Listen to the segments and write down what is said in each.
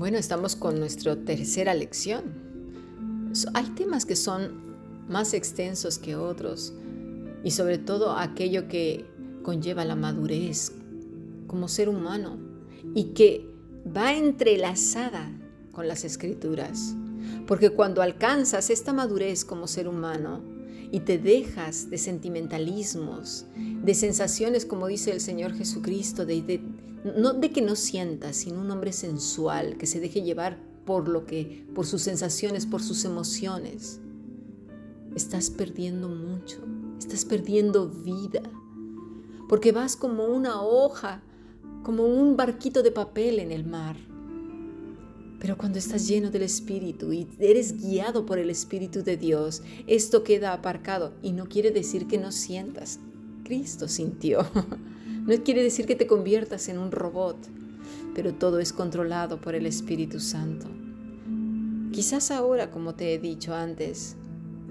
Bueno, estamos con nuestra tercera lección. Hay temas que son más extensos que otros y sobre todo aquello que conlleva la madurez como ser humano y que va entrelazada con las escrituras. Porque cuando alcanzas esta madurez como ser humano y te dejas de sentimentalismos, de sensaciones como dice el Señor Jesucristo, de, de no de que no sientas, sino un hombre sensual que se deje llevar por lo que, por sus sensaciones, por sus emociones. Estás perdiendo mucho, estás perdiendo vida, porque vas como una hoja, como un barquito de papel en el mar. Pero cuando estás lleno del Espíritu y eres guiado por el Espíritu de Dios, esto queda aparcado y no quiere decir que no sientas. Cristo sintió. No quiere decir que te conviertas en un robot, pero todo es controlado por el Espíritu Santo. Quizás ahora, como te he dicho antes,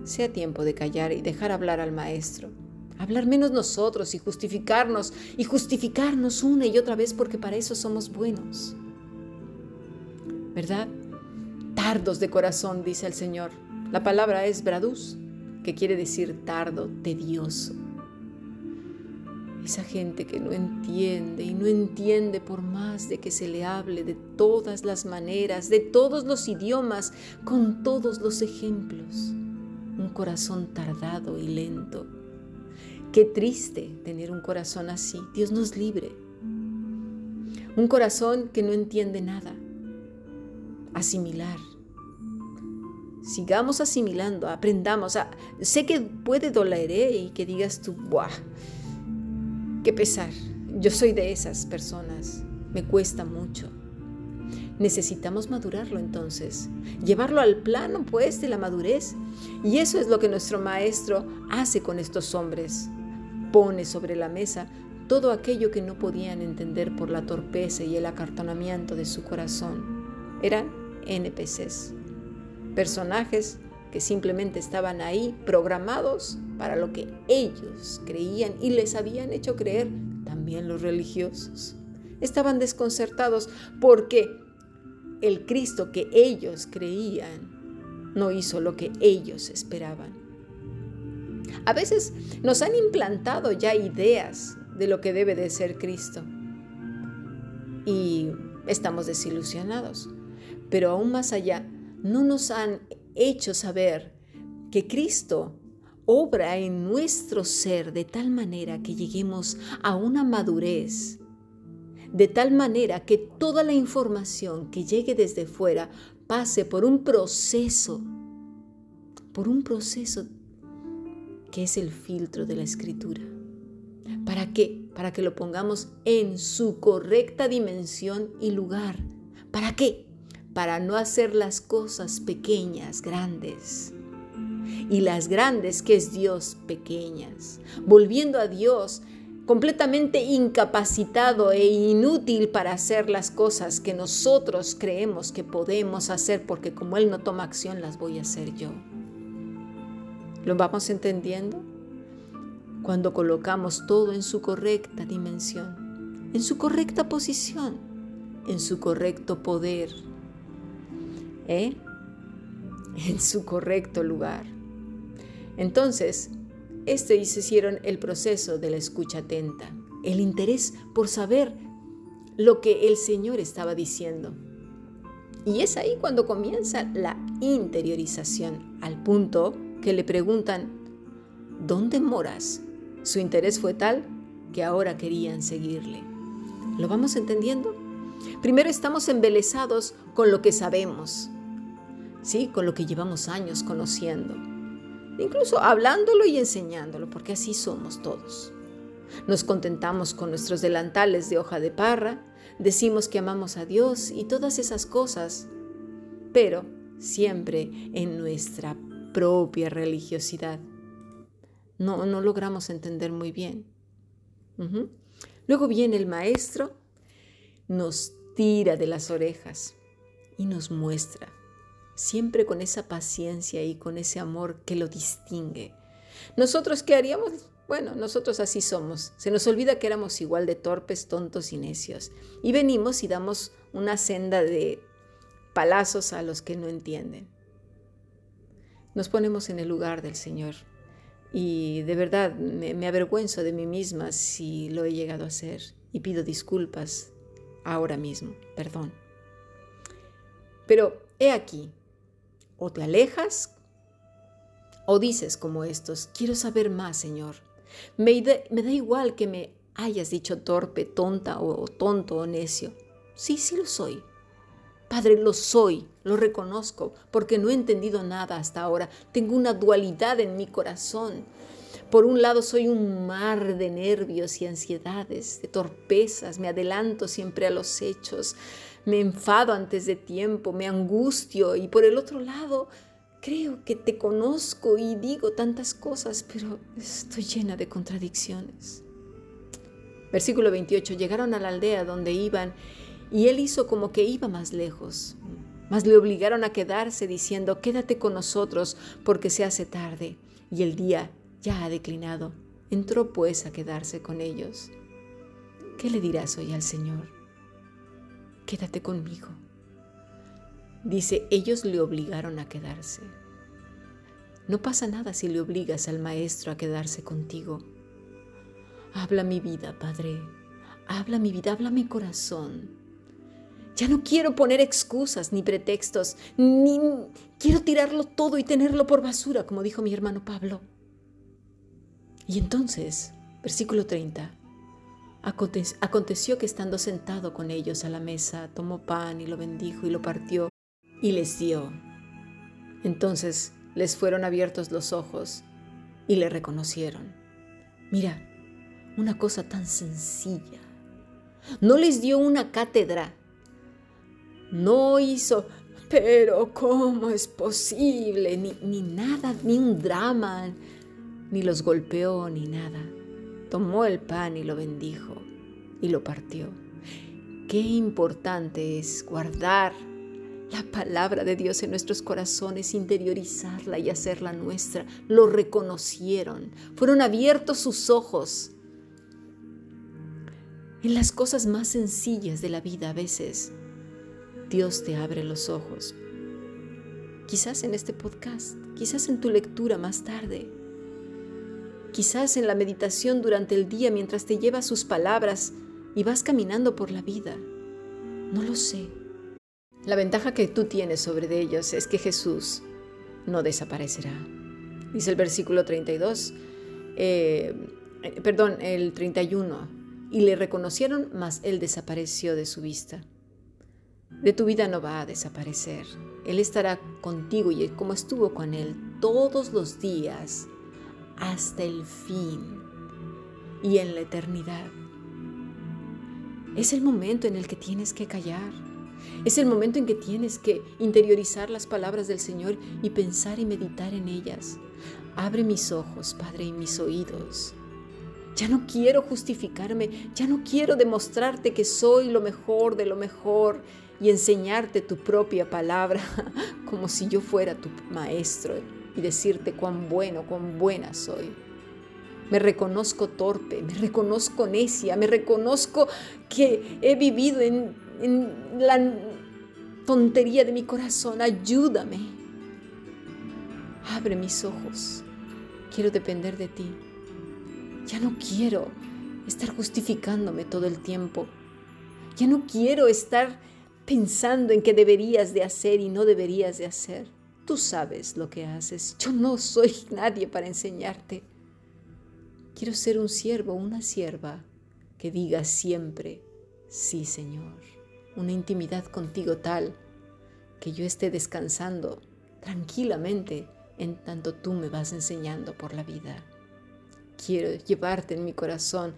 sea tiempo de callar y dejar hablar al Maestro. Hablar menos nosotros y justificarnos y justificarnos una y otra vez porque para eso somos buenos. ¿Verdad? Tardos de corazón, dice el Señor. La palabra es bradus, que quiere decir tardo, tedioso. Esa gente que no entiende y no entiende por más de que se le hable de todas las maneras, de todos los idiomas, con todos los ejemplos. Un corazón tardado y lento. Qué triste tener un corazón así. Dios nos libre. Un corazón que no entiende nada. Asimilar. Sigamos asimilando, aprendamos. sé que puede doler y que digas tú, ¡buah! Qué pesar. Yo soy de esas personas. Me cuesta mucho. Necesitamos madurarlo entonces, llevarlo al plano pues de la madurez. Y eso es lo que nuestro maestro hace con estos hombres. Pone sobre la mesa todo aquello que no podían entender por la torpeza y el acartonamiento de su corazón. Eran NPCs, personajes que simplemente estaban ahí programados para lo que ellos creían y les habían hecho creer también los religiosos. Estaban desconcertados porque el Cristo que ellos creían no hizo lo que ellos esperaban. A veces nos han implantado ya ideas de lo que debe de ser Cristo y estamos desilusionados. Pero aún más allá, no nos han hecho saber que Cristo obra en nuestro ser de tal manera que lleguemos a una madurez, de tal manera que toda la información que llegue desde fuera pase por un proceso, por un proceso que es el filtro de la escritura. ¿Para qué? Para que lo pongamos en su correcta dimensión y lugar. ¿Para qué? para no hacer las cosas pequeñas grandes y las grandes que es Dios pequeñas, volviendo a Dios completamente incapacitado e inútil para hacer las cosas que nosotros creemos que podemos hacer porque como Él no toma acción las voy a hacer yo. ¿Lo vamos entendiendo? Cuando colocamos todo en su correcta dimensión, en su correcta posición, en su correcto poder, ¿eh? en su correcto lugar. Entonces, esto hicieron el proceso de la escucha atenta, el interés por saber lo que el Señor estaba diciendo. Y es ahí cuando comienza la interiorización, al punto que le preguntan, ¿dónde moras? Su interés fue tal que ahora querían seguirle. ¿Lo vamos entendiendo? Primero estamos embelesados con lo que sabemos, ¿sí? Con lo que llevamos años conociendo. Incluso hablándolo y enseñándolo, porque así somos todos. Nos contentamos con nuestros delantales de hoja de parra, decimos que amamos a Dios y todas esas cosas, pero siempre en nuestra propia religiosidad. No, no logramos entender muy bien. Luego viene el maestro, nos tira de las orejas y nos muestra siempre con esa paciencia y con ese amor que lo distingue. Nosotros, ¿qué haríamos? Bueno, nosotros así somos. Se nos olvida que éramos igual de torpes, tontos y necios. Y venimos y damos una senda de, palazos a los que no entienden. Nos ponemos en el lugar del Señor y de verdad me, avergüenzo de mí misma si lo he llegado a hacer y pido disculpas ahora mismo, perdón. Pero he aquí, o te alejas o dices como estos, quiero saber más, Señor. Me, da igual que me hayas dicho torpe, tonta o tonto o necio. Sí, sí lo soy. Padre, lo soy, lo reconozco, porque no he entendido nada hasta ahora. Tengo una dualidad en mi corazón. Por un lado soy un mar de nervios y ansiedades, de torpezas, me adelanto siempre a los hechos, me enfado antes de tiempo, me angustio y por el otro lado creo que te conozco y digo tantas cosas, pero estoy llena de contradicciones. Versículo 28, llegaron a la aldea donde iban y él hizo como que iba más lejos, mas le obligaron a quedarse diciendo, quédate con nosotros porque se hace tarde y el día ya ha declinado. Entró pues a quedarse con ellos. ¿Qué le dirás hoy al Señor? Quédate conmigo. Dice, ellos le obligaron a quedarse. No pasa nada si le obligas al Maestro a quedarse contigo. Habla mi vida, Padre. Habla mi vida, habla mi corazón. Ya no quiero poner excusas ni pretextos, ni quiero tirarlo todo y tenerlo por basura, como dijo mi hermano Pablo. Y entonces, versículo 30, aconteció que estando sentado con ellos a la mesa, tomó pan y lo bendijo y lo partió y les dio. Entonces les fueron abiertos los ojos y le reconocieron. Mira, una cosa tan sencilla. No les dio una cátedra. No hizo, pero ¿cómo es posible? Ni, ni nada, ni un drama, ni los golpeó, ni nada. Tomó el pan y lo bendijo y lo partió. Qué importante es guardar la palabra de Dios en nuestros corazones, interiorizarla y hacerla nuestra. Lo reconocieron, fueron abiertos sus ojos. En las cosas más sencillas de la vida a veces, Dios te abre los ojos. Quizás en este podcast, quizás en tu lectura más tarde, quizás en la meditación durante el día mientras te llevas sus palabras y vas caminando por la vida. No lo sé. La ventaja que tú tienes sobre ellos es que Jesús no desaparecerá. Dice el versículo 32, eh, eh, perdón, el 31, y le reconocieron, mas él desapareció de su vista. De tu vida no va a desaparecer. Él estará contigo y como estuvo con él todos los días hasta el fin y en la eternidad. Es el momento en el que tienes que callar es el momento en que tienes que interiorizar las palabras del Señor y pensar y meditar en ellas. Abre mis ojos, Padre, y mis oídos. Ya no quiero justificarme, ya no quiero demostrarte que soy lo mejor de lo mejor y enseñarte tu propia palabra como si yo fuera tu maestro y decirte cuán bueno, cuán buena soy. Me reconozco torpe, me reconozco necia, me reconozco que he vivido en en la tontería de mi corazón. Ayúdame. Abre mis ojos. Quiero depender de ti. Ya no quiero estar justificándome todo el tiempo. Ya no quiero estar pensando en qué deberías de hacer y no deberías de hacer. Tú sabes lo que haces. Yo no soy nadie para enseñarte. Quiero ser un siervo, una sierva que diga siempre, sí, Señor una intimidad contigo tal que yo esté descansando tranquilamente en tanto tú me vas enseñando por la vida. Quiero llevarte en mi corazón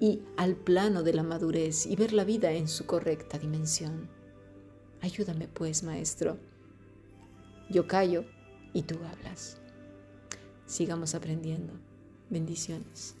y al plano de la madurez y ver la vida en su correcta dimensión. Ayúdame pues, Maestro. Yo callo y tú hablas. Sigamos aprendiendo. Bendiciones.